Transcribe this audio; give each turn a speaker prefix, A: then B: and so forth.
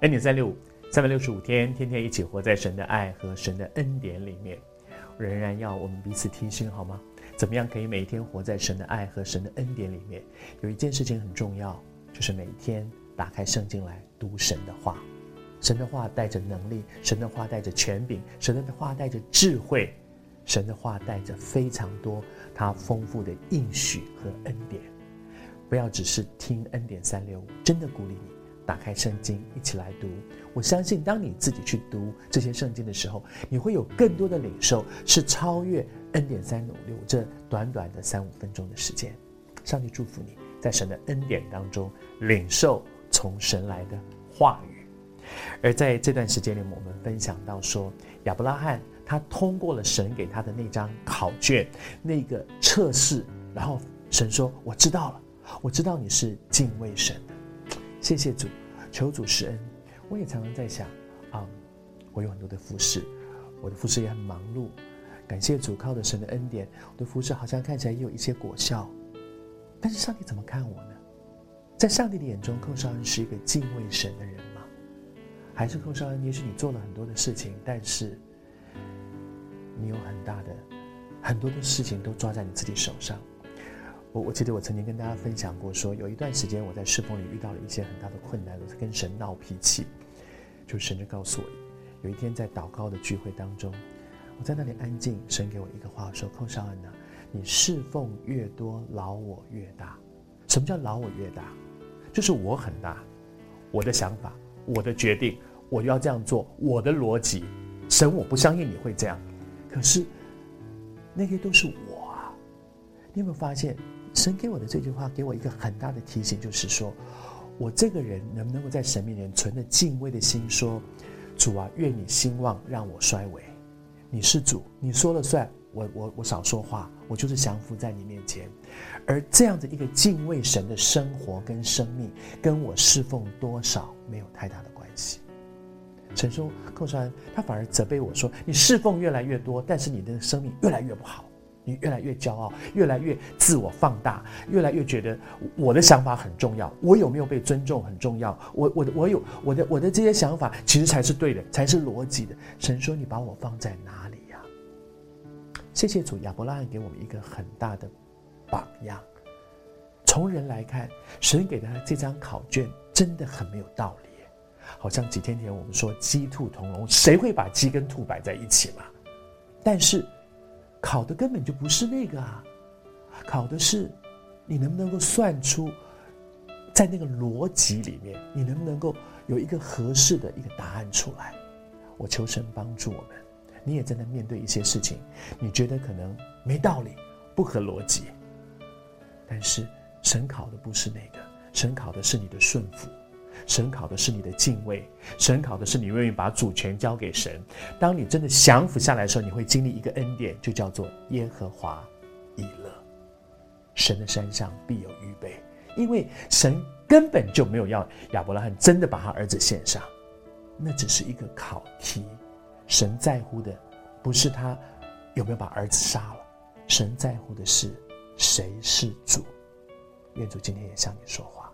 A: 恩典三六五，三百六十五天，天天一起活在神的爱和神的恩典里面。仍然要我们彼此提醒，好吗？怎么样可以每一天活在神的爱和神的恩典里面？有一件事情很重要，就是每天打开圣经来读神的话。神的话带着能力，神的话带着权柄，神的话带着智慧，神的话带着非常多他丰富的应许和恩典。不要只是听恩典三六五，真的鼓励你打开圣经一起来读。我相信，当你自己去读这些圣经的时候，你会有更多的领受，是超越恩典三六五这短短的三五分钟的时间。上帝祝福你在神的恩典当中领受从神来的话语。而在这段时间里，我们分享到说，亚伯拉罕他通过了神给他的那张考卷，那个测试，然后神说：“我知道了，我知道你是敬畏神的。”谢谢主，求主施恩。我也常常在想，啊、我有很多的服侍，我的服侍也很忙碌。感谢主，靠着神的恩典，我的服侍好像看起来也有一些果效。但是上帝怎么看我呢？在上帝的眼中，寇少恩是一个敬畏神的人吗。还是寇少恩，也许你做了很多的事情，但是你有很大的很多的事情都抓在你自己手上。我我记得我曾经跟大家分享过说，有一段时间我在侍奉里遇到了一些很大的困难，我是跟神闹脾气，就神就告诉我，有一天在祷告的聚会当中，我在那里安静，神给我一个话说：“寇绍恩呢，你侍奉越多，劳我越大。什么叫劳我越大？就是我很大，我的想法。”我的决定，我要这样做。我的逻辑，神，我不相信你会这样。可是，那些都是我啊！你有没有发现，神给我的这句话给我一个很大的提醒，就是说，我这个人能不能够在神面前存着敬畏的心，说：“主啊，愿你兴旺，让我衰微。你是主，你说了算。我我我少说话，我就是降服在你面前。而这样的一个敬畏神的生活跟生命，跟我侍奉多少。”没有太大的关系。神说：“寇绍恩，他反而责备我说，你侍奉越来越多，但是你的生命越来越不好，你越来越骄傲，越来越自我放大，越来越觉得我的想法很重要，我有没有被尊重很重要。我我的我有我的我的这些想法，其实才是对的，才是逻辑的。神说：你把我放在哪里呀？谢谢主，亚伯拉罕给我们一个很大的榜样。从人来看，神给他这张考卷。”真的很没有道理，好像几天前我们说鸡兔同笼，谁会把鸡跟兔摆在一起嘛？但是考的根本就不是那个啊，考的是你能不能够算出在那个逻辑里面，你能不能够有一个合适的一个答案出来？我求神帮助我们，你也正在面对一些事情，你觉得可能没道理、不合逻辑，但是神考的不是那个。神考的是你的顺服，神考的是你的敬畏，神考的是你愿意把主权交给神。当你真的降服下来的时候，你会经历一个恩典，就叫做耶和华以勒。神的山上必有预备，因为神根本就没有要亚伯拉罕真的把他儿子献上，那只是一个考题。神在乎的不是他有没有把儿子杀了，神在乎的是谁是主。愿主今天也向你说话。